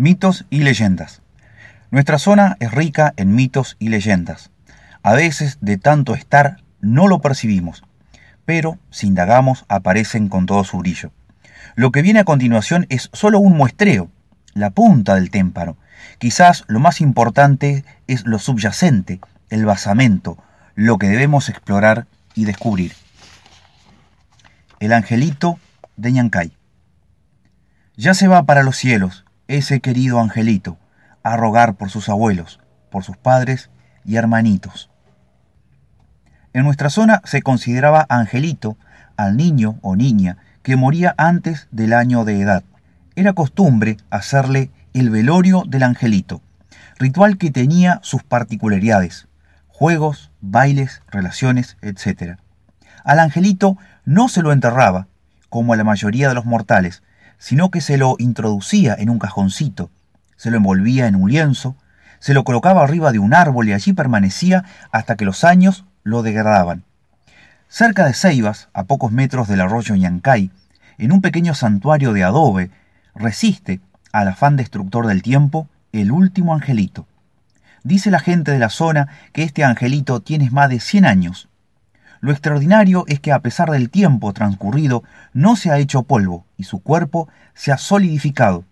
Mitos y leyendas. Nuestra zona es rica en mitos y leyendas. A veces de tanto estar no lo percibimos, pero si indagamos aparecen con todo su brillo. Lo que viene a continuación es solo un muestreo, la punta del témpano. Quizás lo más importante es lo subyacente, el basamento, lo que debemos explorar y descubrir. El angelito de Ñancay. Ya se va para los cielos, ese querido angelito, a rogar por sus abuelos, por sus padres y hermanitos. En nuestra zona se consideraba angelito al niño o niña que moría antes del año de edad. Era costumbre hacerle el velorio del angelito, ritual que tenía sus particularidades, juegos, bailes, relaciones, etc. Al angelito no se lo enterraba, como a la mayoría de los mortales, sino que se lo introducía en un cajoncito, se lo envolvía en un lienzo, se lo colocaba arriba de un árbol y allí permanecía hasta que los años lo degradaban. Cerca de Ceibas, a pocos metros del arroyo Ñancay, en un pequeño santuario de adobe, resiste al afán destructor del tiempo el último angelito. Dice la gente de la zona que este angelito tiene más de 100 años. Lo extraordinario es que a pesar del tiempo transcurrido no se ha hecho polvo y su cuerpo se ha solidificado.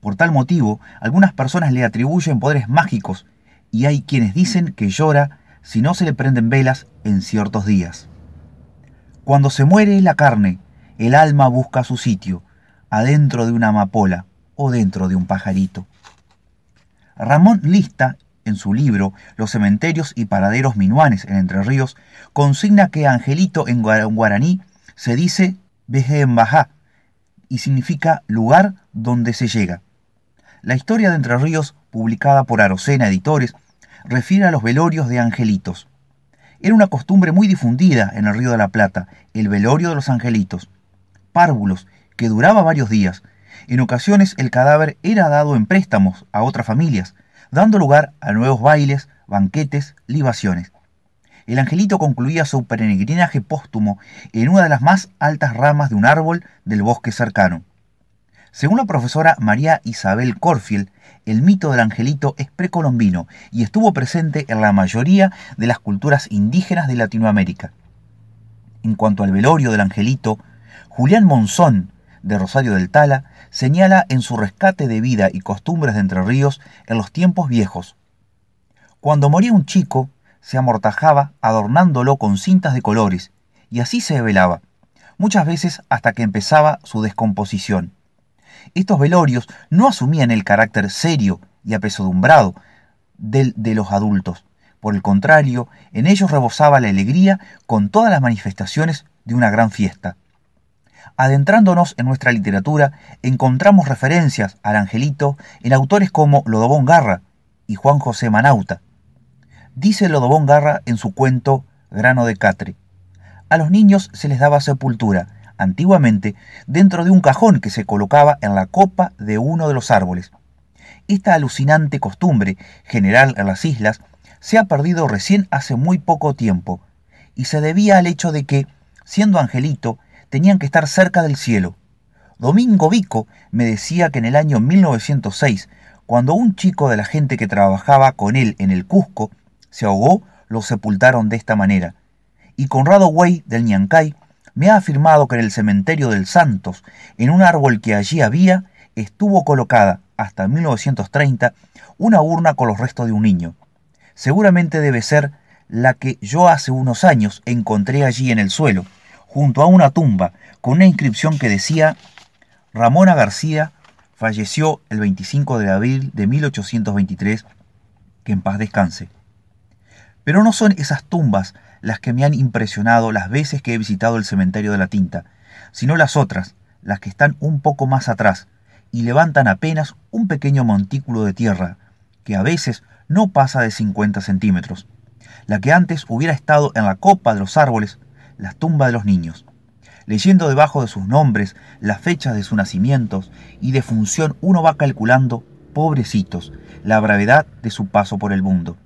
Por tal motivo, algunas personas le atribuyen poderes mágicos y hay quienes dicen que llora si no se le prenden velas en ciertos días. Cuando se muere la carne, el alma busca su sitio, adentro de una amapola o dentro de un pajarito. Ramón Lista en su libro Los cementerios y paraderos minuanes en Entre Ríos, consigna que Angelito en guaraní se dice Bajá y significa lugar donde se llega. La historia de Entre Ríos, publicada por Arocena Editores, refiere a los velorios de angelitos. Era una costumbre muy difundida en el Río de la Plata, el velorio de los angelitos. Párvulos, que duraba varios días. En ocasiones el cadáver era dado en préstamos a otras familias, dando lugar a nuevos bailes, banquetes, libaciones. El angelito concluía su peregrinaje póstumo en una de las más altas ramas de un árbol del bosque cercano. Según la profesora María Isabel Corfield, el mito del angelito es precolombino y estuvo presente en la mayoría de las culturas indígenas de Latinoamérica. En cuanto al velorio del angelito, Julián Monzón, de Rosario del Tala, señala en su rescate de vida y costumbres de Entre Ríos en los tiempos viejos. Cuando moría un chico, se amortajaba adornándolo con cintas de colores, y así se velaba, muchas veces hasta que empezaba su descomposición. Estos velorios no asumían el carácter serio y apesadumbrado del de los adultos. Por el contrario, en ellos rebosaba la alegría con todas las manifestaciones de una gran fiesta. Adentrándonos en nuestra literatura, encontramos referencias al angelito en autores como Lodobón Garra y Juan José Manauta. Dice Lodobón Garra en su cuento Grano de Catre. A los niños se les daba sepultura, antiguamente, dentro de un cajón que se colocaba en la copa de uno de los árboles. Esta alucinante costumbre, general en las islas, se ha perdido recién hace muy poco tiempo, y se debía al hecho de que, siendo angelito, tenían que estar cerca del cielo. Domingo Vico me decía que en el año 1906, cuando un chico de la gente que trabajaba con él en el Cusco se ahogó, lo sepultaron de esta manera. Y Conrado Güey del Ñancay me ha afirmado que en el cementerio del Santos, en un árbol que allí había, estuvo colocada hasta 1930 una urna con los restos de un niño. Seguramente debe ser la que yo hace unos años encontré allí en el suelo, junto a una tumba con una inscripción que decía Ramona García falleció el 25 de abril de 1823, que en paz descanse. Pero no son esas tumbas las que me han impresionado las veces que he visitado el cementerio de la tinta, sino las otras, las que están un poco más atrás y levantan apenas un pequeño montículo de tierra, que a veces no pasa de 50 centímetros. La que antes hubiera estado en la copa de los árboles las tumbas de los niños, leyendo debajo de sus nombres las fechas de sus nacimientos y de función uno va calculando, pobrecitos, la brevedad de su paso por el mundo.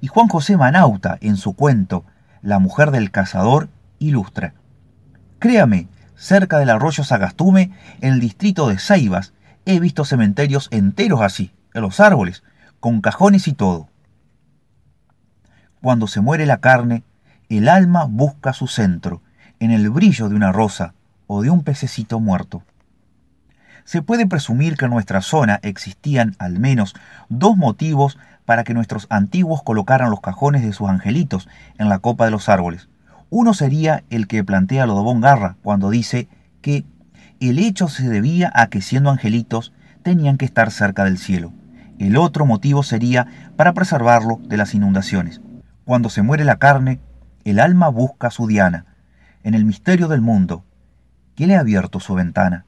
Y Juan José Manauta, en su cuento La mujer del cazador, ilustra. Créame, cerca del arroyo Sagastume, en el distrito de Ceibas, He visto cementerios enteros así, en los árboles, con cajones y todo. Cuando se muere la carne, el alma busca su centro, en el brillo de una rosa o de un pececito muerto. Se puede presumir que en nuestra zona existían al menos dos motivos para que nuestros antiguos colocaran los cajones de sus angelitos en la copa de los árboles. Uno sería el que plantea Lodobón Garra cuando dice que el hecho se debía a que siendo angelitos tenían que estar cerca del cielo. El otro motivo sería para preservarlo de las inundaciones. Cuando se muere la carne, el alma busca su diana, en el misterio del mundo, que le ha abierto su ventana.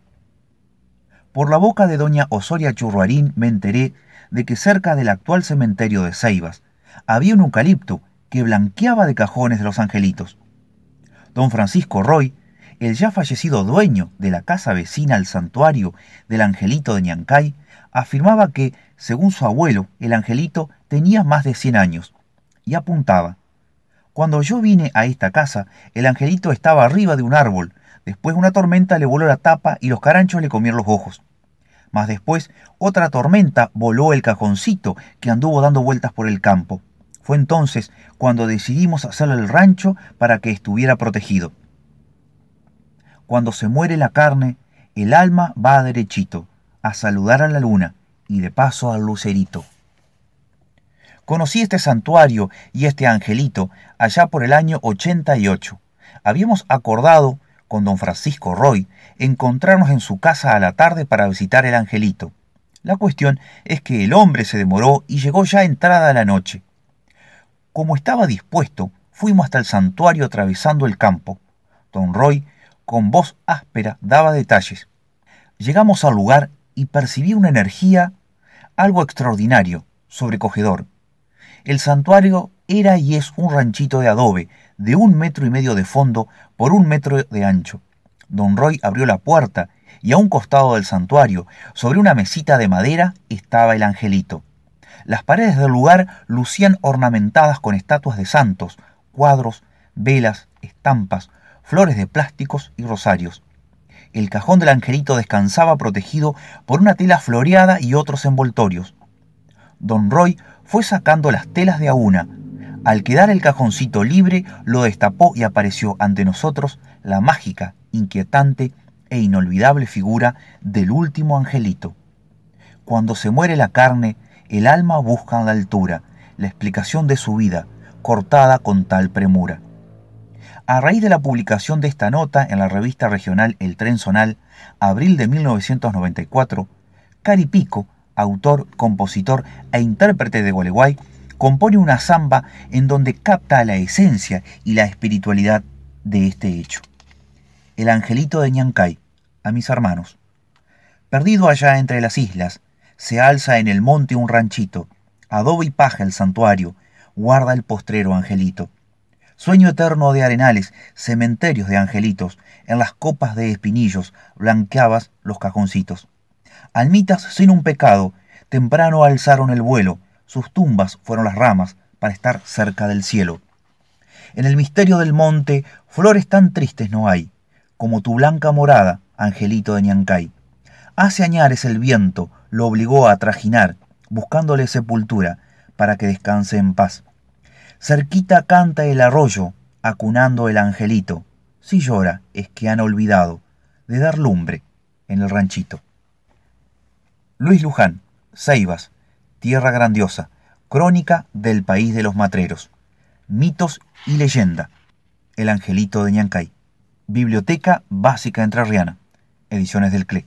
Por la boca de doña Osoria Churruarín me enteré de que cerca del actual cementerio de Ceibas había un eucalipto que blanqueaba de cajones de los angelitos. Don Francisco Roy, el ya fallecido dueño de la casa vecina al santuario del angelito de Ñancay, afirmaba que, según su abuelo, el angelito tenía más de 100 años, y apuntaba, Cuando yo vine a esta casa, el angelito estaba arriba de un árbol, Después una tormenta le voló la tapa y los caranchos le comieron los ojos. Más después, otra tormenta voló el cajoncito que anduvo dando vueltas por el campo. Fue entonces cuando decidimos hacerle el rancho para que estuviera protegido. Cuando se muere la carne, el alma va derechito a saludar a la luna y de paso al lucerito. Conocí este santuario y este angelito allá por el año 88. Habíamos acordado con don Francisco Roy, encontrarnos en su casa a la tarde para visitar el angelito. La cuestión es que el hombre se demoró y llegó ya entrada la noche. Como estaba dispuesto, fuimos hasta el santuario atravesando el campo. Don Roy, con voz áspera, daba detalles. Llegamos al lugar y percibí una energía algo extraordinario, sobrecogedor. El santuario era y es un ranchito de adobe, de un metro y medio de fondo por un metro de ancho. Don Roy abrió la puerta y a un costado del santuario, sobre una mesita de madera, estaba el angelito. Las paredes del lugar lucían ornamentadas con estatuas de santos, cuadros, velas, estampas, flores de plásticos y rosarios. El cajón del angelito descansaba protegido por una tela floreada y otros envoltorios. Don Roy fue sacando las telas de a una, al quedar el cajoncito libre, lo destapó y apareció ante nosotros la mágica, inquietante e inolvidable figura del último angelito. Cuando se muere la carne, el alma busca en la altura la explicación de su vida, cortada con tal premura. A raíz de la publicación de esta nota en la revista regional El Tren Zonal, abril de 1994, Cari Pico, autor, compositor e intérprete de Gualeguay, compone una samba en donde capta la esencia y la espiritualidad de este hecho. El angelito de Ñancay, a mis hermanos. Perdido allá entre las islas, se alza en el monte un ranchito, adobe y paja el santuario, guarda el postrero angelito. Sueño eterno de arenales, cementerios de angelitos, en las copas de espinillos blanqueabas los cajoncitos. Almitas sin un pecado, temprano alzaron el vuelo, sus tumbas fueron las ramas para estar cerca del cielo. En el misterio del monte, flores tan tristes no hay, como tu blanca morada, angelito de Ñancay. Hace añares el viento, lo obligó a trajinar, buscándole sepultura, para que descanse en paz. Cerquita canta el arroyo, acunando el angelito. Si llora, es que han olvidado de dar lumbre en el ranchito. Luis Luján, Ceibas, Tierra Grandiosa, Crónica del País de los Matreros, Mitos y Leyenda, El Angelito de Ñancay, Biblioteca Básica Entrerriana, Ediciones del CLE.